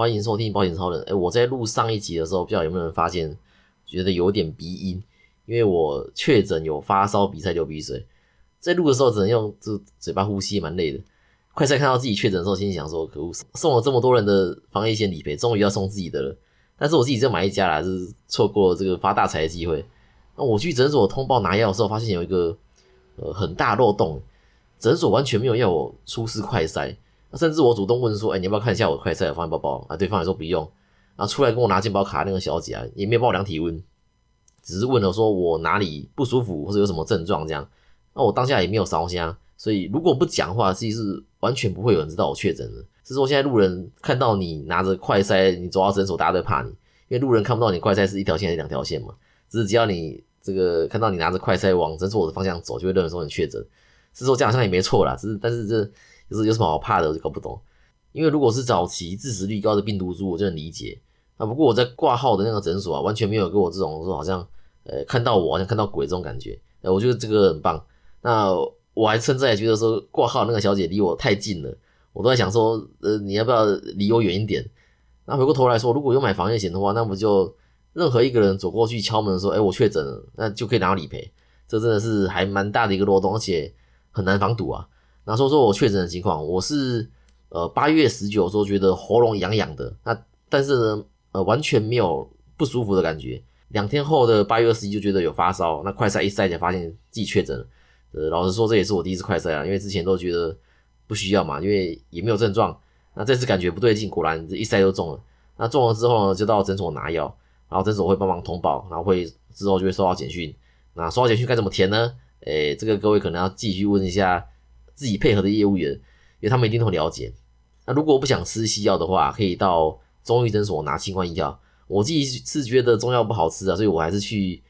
欢迎收听保险超人。哎，我在录上一集的时候，不知道有没有人发现，觉得有点鼻音，因为我确诊有发烧、鼻塞、流鼻水，在录的时候只能用这嘴巴呼吸，蛮累的。快在看到自己确诊的时候，心想说：可恶，送了这么多人的防疫险理赔，终于要送自己的了。但是我自己只有买一家啦，是错过这个发大财的机会。那我去诊所通报拿药的时候，发现有一个呃很大漏洞，诊所完全没有要我出示快筛。甚至我主动问说：“哎，你要不要看一下我快筛放在包包？”啊，对方也说不用。然后出来跟我拿健保卡那个小姐啊，也没有帮我量体温，只是问了说我哪里不舒服或者有什么症状这样。那我当下也没有烧香，所以如果不讲话，其实是完全不会有人知道我确诊的。是说现在路人看到你拿着快筛，你走到诊所，大家都怕你，因为路人看不到你快筛是一条线还是两条线嘛。只是只要你这个看到你拿着快筛往诊所的方向走，就会认为说你确诊。是说这样好像也没错啦，只是但是这。就是有什么好怕的，我就搞不懂。因为如果是早期致死率高的病毒株，我就能理解。啊，不过我在挂号的那个诊所啊，完全没有给我这种说好像，呃，看到我好像看到鬼这种感觉。呃，我觉得这个很棒。那我还甚至也觉得说挂号那个小姐离我太近了，我都在想说，呃，你要不要离我远一点？那回过头来说，如果有买防疫险的话，那不就任何一个人走过去敲门说，哎，我确诊了，那就可以拿到理赔。这真的是还蛮大的一个漏洞，而且很难防堵啊。那说说我确诊的情况，我是呃八月十九时候觉得喉咙痒痒的，那但是呢呃完全没有不舒服的感觉。两天后的八月二十一就觉得有发烧，那快筛一筛才发现自己确诊。呃老实说这也是我第一次快筛啊，因为之前都觉得不需要嘛，因为也没有症状。那这次感觉不对劲，果然一筛就中了。那中了之后呢，就到诊所拿药，然后诊所会帮忙通报，然后会之后就会收到简讯。那收到简讯该怎么填呢？诶，这个各位可能要继续问一下。自己配合的业务员，因为他们一定都很了解。那如果我不想吃西药的话，可以到中医诊所拿新冠医药。我自己是觉得中药不好吃啊，所以我还是去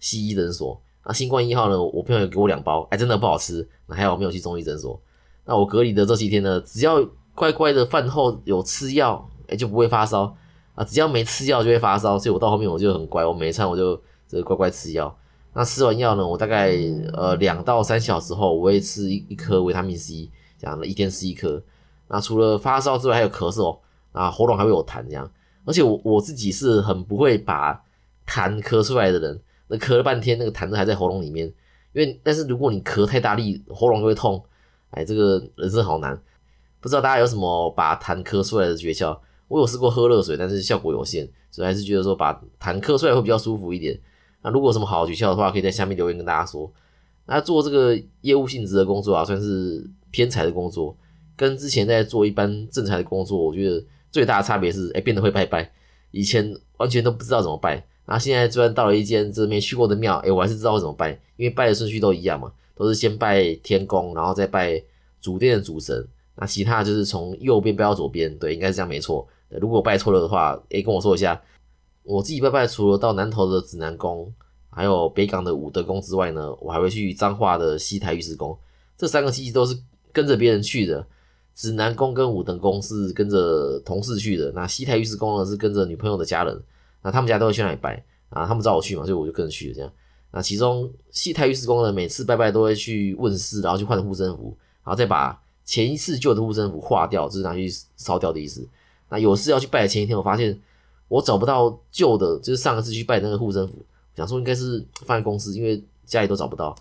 西医诊所。那新冠一号呢，我朋友给我两包，哎，真的不好吃。那还好没有去中医诊所。那我隔离的这几天呢，只要乖乖的饭后有吃药，哎，就不会发烧啊。只要没吃药就会发烧，所以我到后面我就很乖，我每餐我就这乖乖吃药。那吃完药呢？我大概呃两到三小时后，我会吃一一颗维他命 C，这样的一天吃一颗。那除了发烧之外，还有咳嗽，啊喉咙还会有痰这样。而且我我自己是很不会把痰咳出来的人，那咳了半天，那个痰都还在喉咙里面。因为但是如果你咳太大力，喉咙就会痛。哎，这个人生好难。不知道大家有什么把痰咳出来的诀窍？我有试过喝热水，但是效果有限，所以还是觉得说把痰咳出来会比较舒服一点。那如果有什么好的诀窍的话，可以在下面留言跟大家说。那做这个业务性质的工作啊，算是偏财的工作，跟之前在做一般正财的工作，我觉得最大的差别是，哎，变得会拜拜。以前完全都不知道怎么拜，那现在虽然到了一间这没去过的庙，哎，我还是知道怎么拜，因为拜的顺序都一样嘛，都是先拜天公，然后再拜主殿的主神。那其他就是从右边拜到左边，对，应该是这样没错。如果拜错了的话，哎，跟我说一下。我自己拜拜，除了到南投的指南宫，还有北港的武德宫之外呢，我还会去彰化的西台玉石宫。这三个其实都是跟着别人去的。指南宫跟武德宫是跟着同事去的，那西台玉石宫呢是跟着女朋友的家人。那他们家都会去那里拜啊，他们找我去嘛，所以我就跟着去了。这样，那其中西台玉石宫呢，每次拜拜都会去问事，然后去换护身符，然后再把前一次旧的护身符化掉，就是拿去烧掉的意思。那有事要去拜的前一天，我发现。我找不到旧的，就是上一次去拜那个护身符，想说应该是放在公司，因为家里都找不到。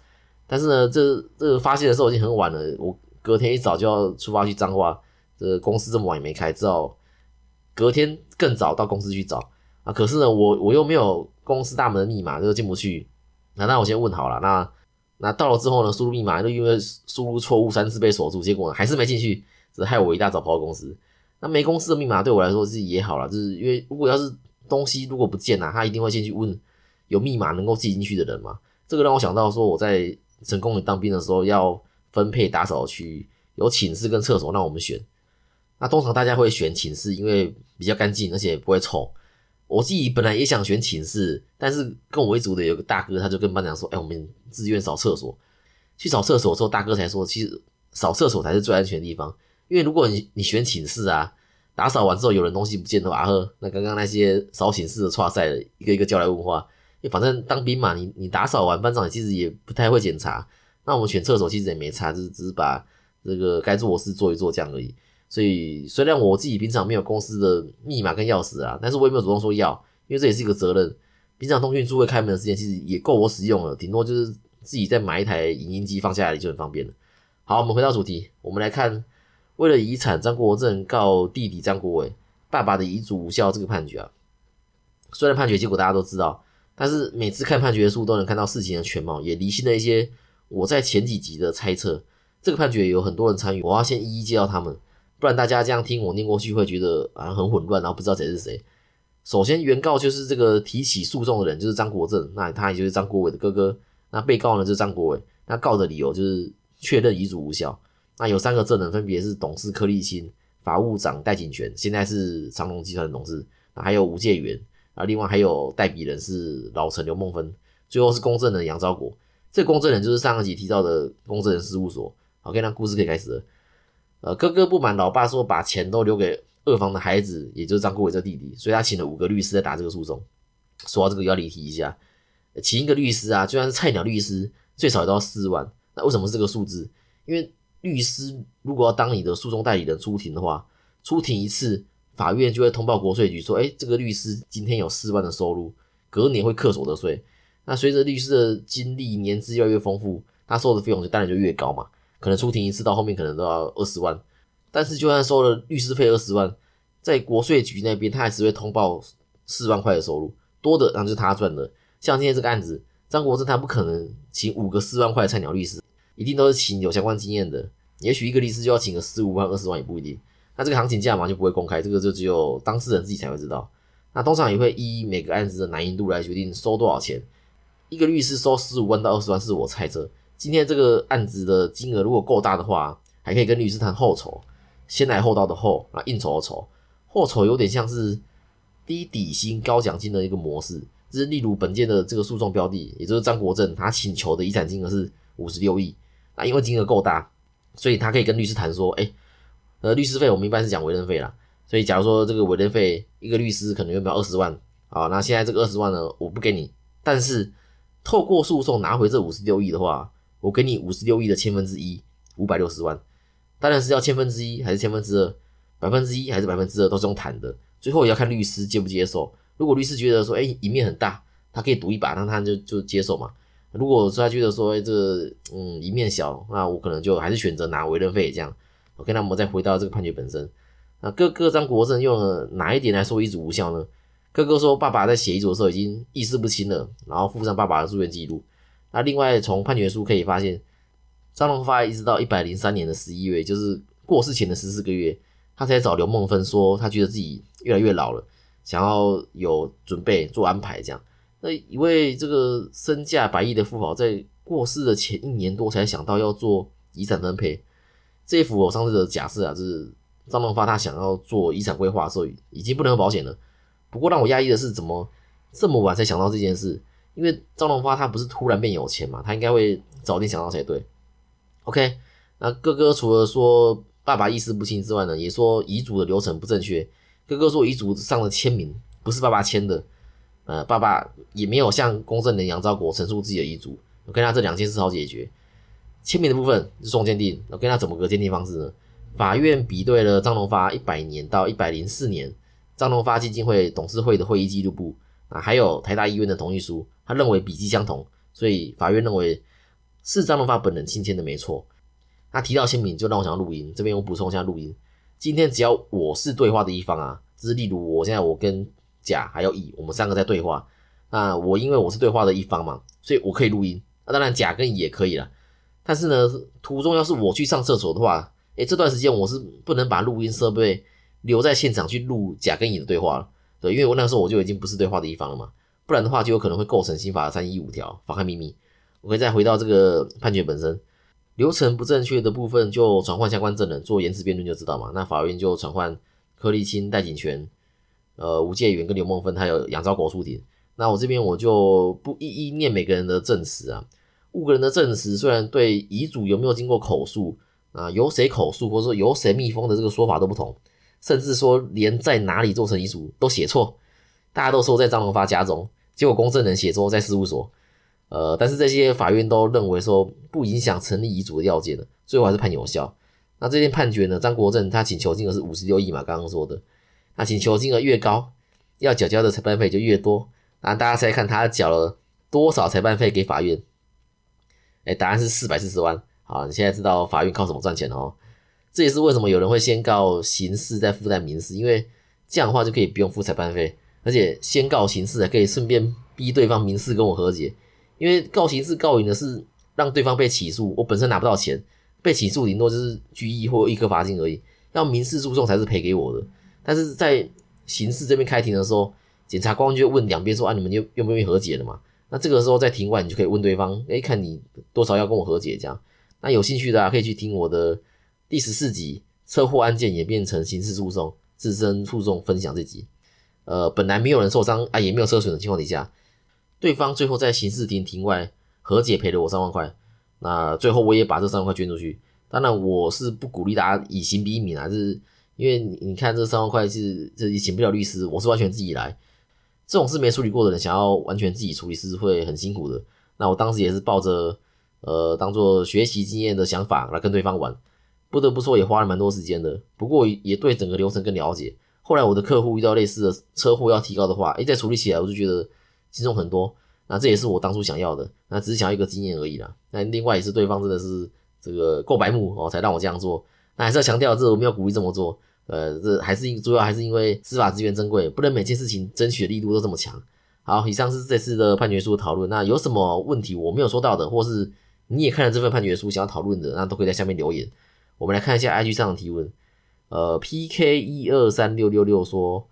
但是呢，这这个发现的时候已经很晚了，我隔天一早就要出发去彰化，这公司这么晚也没开，只好隔天更早到公司去找啊。可是呢，我我又没有公司大门的密码，就进不去。那那我先问好了，那那到了之后呢，输入密码又因为输入错误三次被锁住，结果还是没进去，只害我一大早跑到公司。那没公司的密码对我来说是也好了，就是因为如果要是东西如果不见了，他一定会先去问有密码能够寄进去的人嘛。这个让我想到说，我在成功里当兵的时候要分配打扫区，有寝室跟厕所让我们选。那通常大家会选寝室，因为比较干净，而且不会臭。我自己本来也想选寝室，但是跟我一组的有个大哥，他就跟班长说：“哎，我们自愿扫厕所。”去扫厕所之后，大哥才说：“其实扫厕所才是最安全的地方。”因为如果你你选寝室啊，打扫完之后有人东西不见的话，呵，那刚刚那些扫寝室的差赛的一个一个叫来问话，因为反正当兵嘛，你你打扫完班长其实也不太会检查，那我们选厕所其实也没差，就是只是把这个该做的事做一做这样而已。所以虽然我自己平常没有公司的密码跟钥匙啊，但是我也没有主动说要，因为这也是一个责任。平常通讯处会开门的时间其实也够我使用了，顶多就是自己再买一台影音机放下来就很方便了。好，我们回到主题，我们来看为了遗产，张国正告弟弟张国伟爸爸的遗嘱无效这个判决啊。虽然判决结果大家都知道，但是每次看判决书都能看到事情的全貌，也理清了一些我在前几集的猜测。这个判决有很多人参与，我要先一一介绍他们，不然大家这样听我念过去会觉得啊很混乱，然后不知道谁是谁。首先，原告就是这个提起诉讼的人，就是张国正，那他也就是张国伟的哥哥。那被告呢就是张国伟，那告的理由就是确认遗嘱无效。那有三个证人，分别是董事柯立清、法务长戴景全，现在是长隆集团的董事，那还有吴介元，啊，另外还有代笔人是老陈刘梦芬，最后是公证人杨昭国。这公证人就是上一集提到的公证人事务所。OK，那故事可以开始了。呃，哥哥不满老爸说把钱都留给。二房的孩子，也就是张国伟这弟弟，所以他请了五个律师在打这个诉讼。说到这个要离题一下，请一个律师啊，就算是菜鸟律师，最少也都要四万。那为什么是这个数字？因为律师如果要当你的诉讼代理人出庭的话，出庭一次，法院就会通报国税局说，哎，这个律师今天有四万的收入，隔年会课所得税。那随着律师的经历年资越来越丰富，他收的费用就当然就越高嘛。可能出庭一次到后面可能都要二十万。但是，就算收了律师费二十万，在国税局那边，他还是会通报四万块的收入，多的然后就是他赚的。像今天这个案子，张国正他不可能请五个四万块的菜鸟律师，一定都是请有相关经验的。也许一个律师就要请个十五万、二十万也不一定。那这个行情价嘛就不会公开，这个就只有当事人自己才会知道。那通常也会依每个案子的难易度来决定收多少钱。一个律师收十五万到二十万是我猜测。今天这个案子的金额如果够大的话，还可以跟律师谈后酬。先来后到的后啊，应酬的酬，后酬有点像是低底薪高奖金的一个模式。就是例如本件的这个诉讼标的，也就是张国正，他请求的遗产金额是五十六亿。那因为金额够大，所以他可以跟律师谈说，哎，呃，律师费我们一般是讲委任费啦。所以假如说这个委任费一个律师可能要不要二十万啊？那现在这个二十万呢，我不给你，但是透过诉讼拿回这五十六亿的话，我给你五十六亿的千分之一，五百六十万。当然是要千分之一还是千分之二，百分之一还是百分之二都是用谈的，最后也要看律师接不接受。如果律师觉得说，哎，赢面很大，他可以赌一把，那他就就接受嘛。如果说他觉得说，这嗯一面小，那我可能就还是选择拿委任费这样。OK，那我们再回到这个判决本身。那哥哥张国正用了哪一点来说遗嘱无效呢？哥哥说，爸爸在写遗嘱的时候已经意识不清了，然后附上爸爸的住院记录。那另外从判决书可以发现。张荣发一直到一百零三年的十一月，就是过世前的十四个月，他才找刘梦芬说，他觉得自己越来越老了，想要有准备做安排这样。那一位这个身价百亿的富豪，在过世的前一年多才想到要做遗产分配。这一幅我上次的假设啊，就是张荣发他想要做遗产规划的时候，已经不能保险了。不过让我压抑的是，怎么这么晚才想到这件事？因为张荣发他不是突然变有钱嘛，他应该会早点想到才对。OK，那哥哥除了说爸爸意识不清之外呢，也说遗嘱的流程不正确。哥哥说遗嘱上的签名不是爸爸签的，呃，爸爸也没有向公证人杨昭国陈述自己的遗嘱。我跟他这两件事好解决，签名的部分是送鉴定。我跟他怎么个鉴定方式呢？法院比对了张荣发一百年到一百零四年张荣发基金会董事会的会议记录簿啊，还有台大医院的同意书，他认为笔迹相同，所以法院认为。是张荣发本人亲签的，没错。那提到签名，就让我想录音。这边我补充一下录音。今天只要我是对话的一方啊，就是例如我现在我跟甲还有乙，我们三个在对话。那我因为我是对话的一方嘛，所以我可以录音。那当然甲跟乙也可以了。但是呢，途中要是我去上厕所的话，诶，这段时间我是不能把录音设备留在现场去录甲跟乙的对话了。对，因为我那时候我就已经不是对话的一方了嘛，不然的话就有可能会构成刑法三一五条妨害秘密。我可以再回到这个判决本身，流程不正确的部分就传唤相关证人做言辞辩论就知道嘛。那法院就传唤柯立清、戴景全、呃吴介元跟刘梦芬还有杨昭国出庭。那我这边我就不一一念每个人的证词啊。五个人的证词虽然对遗嘱有没有经过口述啊，由谁口述或者说由谁密封的这个说法都不同，甚至说连在哪里做成遗嘱都写错，大家都说在张荣发家中，结果公证人写错在事务所。呃，但是这些法院都认为说不影响成立遗嘱的要件的，最后还是判有效。那这件判决呢，张国正他请求金额是五十六亿嘛，刚刚说的，那请求金额越高，要缴交的裁判费就越多。那大家猜看他缴了多少裁判费给法院？哎，答案是四百四十万。好，你现在知道法院靠什么赚钱了哦。这也是为什么有人会先告刑事再附带民事，因为这样的话就可以不用付裁判费，而且先告刑事还可以顺便逼对方民事跟我和解。因为告刑事告赢的是让对方被起诉，我本身拿不到钱，被起诉顶多就是拘役或一颗罚金而已。要民事诉讼才是赔给我的。但是在刑事这边开庭的时候，检察官就问两边说啊，你们愿愿不愿意和解了嘛？那这个时候在庭外你就可以问对方，哎，看你多少要跟我和解这样。那有兴趣的啊，可以去听我的第十四集车祸案件演变成刑事诉讼、自身诉讼分享这集。呃，本来没有人受伤啊，也没有车损的情况底下。对方最后在刑事庭庭外和解赔了我三万块，那最后我也把这三万块捐出去。当然我是不鼓励大家以刑逼民啊，是因为你你看这三万块是这也请不了律师，我是完全自己来。这种事没处理过的人，想要完全自己处理是会很辛苦的。那我当时也是抱着呃当做学习经验的想法来跟对方玩，不得不说也花了蛮多时间的。不过也对整个流程更了解。后来我的客户遇到类似的车祸要提高的话，诶，再处理起来我就觉得。轻松很多，那这也是我当初想要的，那只是想要一个经验而已啦。那另外也是对方真的是这个够白目哦，才让我这样做。那还是要强调，这我没有鼓励这么做。呃，这还是主要还是因为司法资源珍贵，不能每件事情争取的力度都这么强。好，以上是这次的判决书讨论。那有什么问题我没有说到的，或是你也看了这份判决书想要讨论的，那都可以在下面留言。我们来看一下 IG 上的提问。呃，PK 一二三六六六说。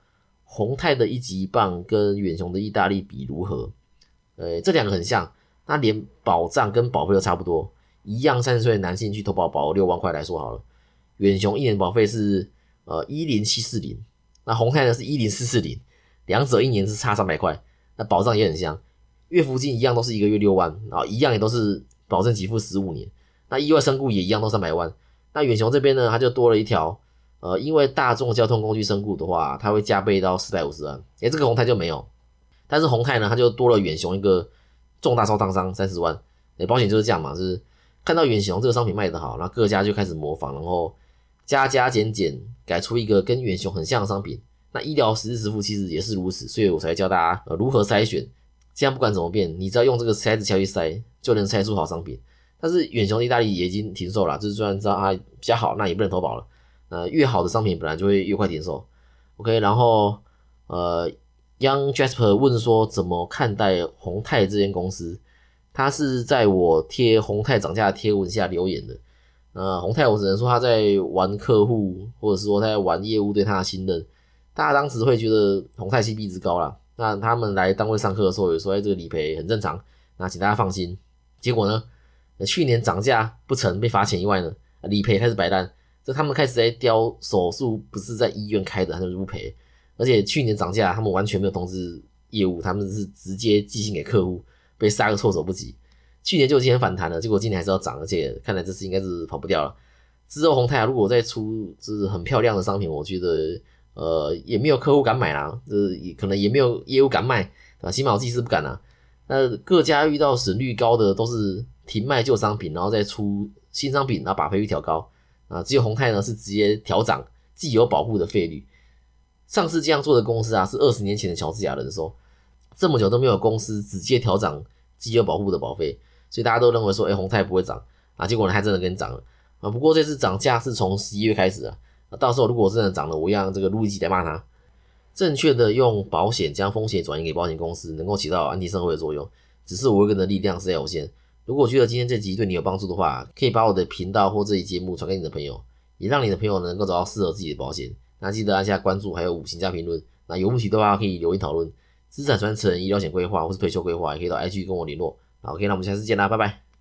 宏泰的一级棒跟远雄的意大利比如何？呃，这两个很像，那连保障跟保费都差不多，一样三十岁的男性去投保保额六万块来说好了，远雄一年保费是呃一零七四零，那宏泰呢是一零四四零，两者一年是差三百块，那保障也很像，月福金一样都是一个月六万，然后一样也都是保证给付十五年，那意外身故也一样都三百万，那远雄这边呢，它就多了一条。呃，因为大众交通工具身故的话，它会加倍到四百五十万。诶，这个宏泰就没有，但是宏泰呢，它就多了远雄一个重大受烫伤三十万。诶，保险就是这样嘛，是看到远雄这个商品卖得好，然后各家就开始模仿，然后加加减减改出一个跟远雄很像的商品。那医疗实时支付其实也是如此，所以我才教大家呃如何筛选。这样不管怎么变，你只要用这个筛子敲一筛，就能筛出好商品。但是远雄意大利也已经停售了，就是虽然知道它比较好，那也不能投保了。呃，越好的商品本来就会越快停售。OK，然后呃，Young Jasper 问说怎么看待宏泰这间公司？他是在我贴宏泰涨价的贴文下留言的。呃，宏泰我只能说他在玩客户，或者是说他在玩业务对他的信任。大家当时会觉得宏泰 CP 值高啦，那他们来单位上课的时候也说，哎，这个理赔很正常，那请大家放心。结果呢，去年涨价不成，被罚钱以外呢，理赔开始摆烂。这他们开始在雕手术，不是在医院开的，他就不赔。而且去年涨价，他们完全没有通知业务，他们是直接寄信给客户，被杀个措手不及。去年就已经很反弹了，结果今年还是要涨，而且看来这次应该是跑不掉了。之后宏泰如果再出就是很漂亮的商品，我觉得呃也没有客户敢买啦，这也可能也没有业务敢卖啊，起码我自己是不敢啦。那各家遇到损率高的都是停卖旧商品，然后再出新商品，然后把赔率调高。啊，只有宏泰呢是直接调涨既有保护的费率。上次这样做的公司啊，是二十年前的乔治亚人寿，这么久都没有公司直接调涨既有保护的保费，所以大家都认为说，哎，宏泰不会涨啊，结果呢，还真的跟涨了啊。不过这次涨价是从十一月开始啊，到时候如果真的涨了，我让这个录一集来骂他。正确的用保险将风险转移给保险公司，能够起到安定社会的作用，只是我一个人的力量实在有限。如果觉得今天这集对你有帮助的话，可以把我的频道或这一节目传给你的朋友，也让你的朋友能够找到适合自己的保险。那记得按下关注，还有五星加评论。那有问题的话可以留言讨论。资产传承、医疗险规划或是退休规划，也可以到 IG 跟我联络。好，OK，那我们下次见啦，拜拜。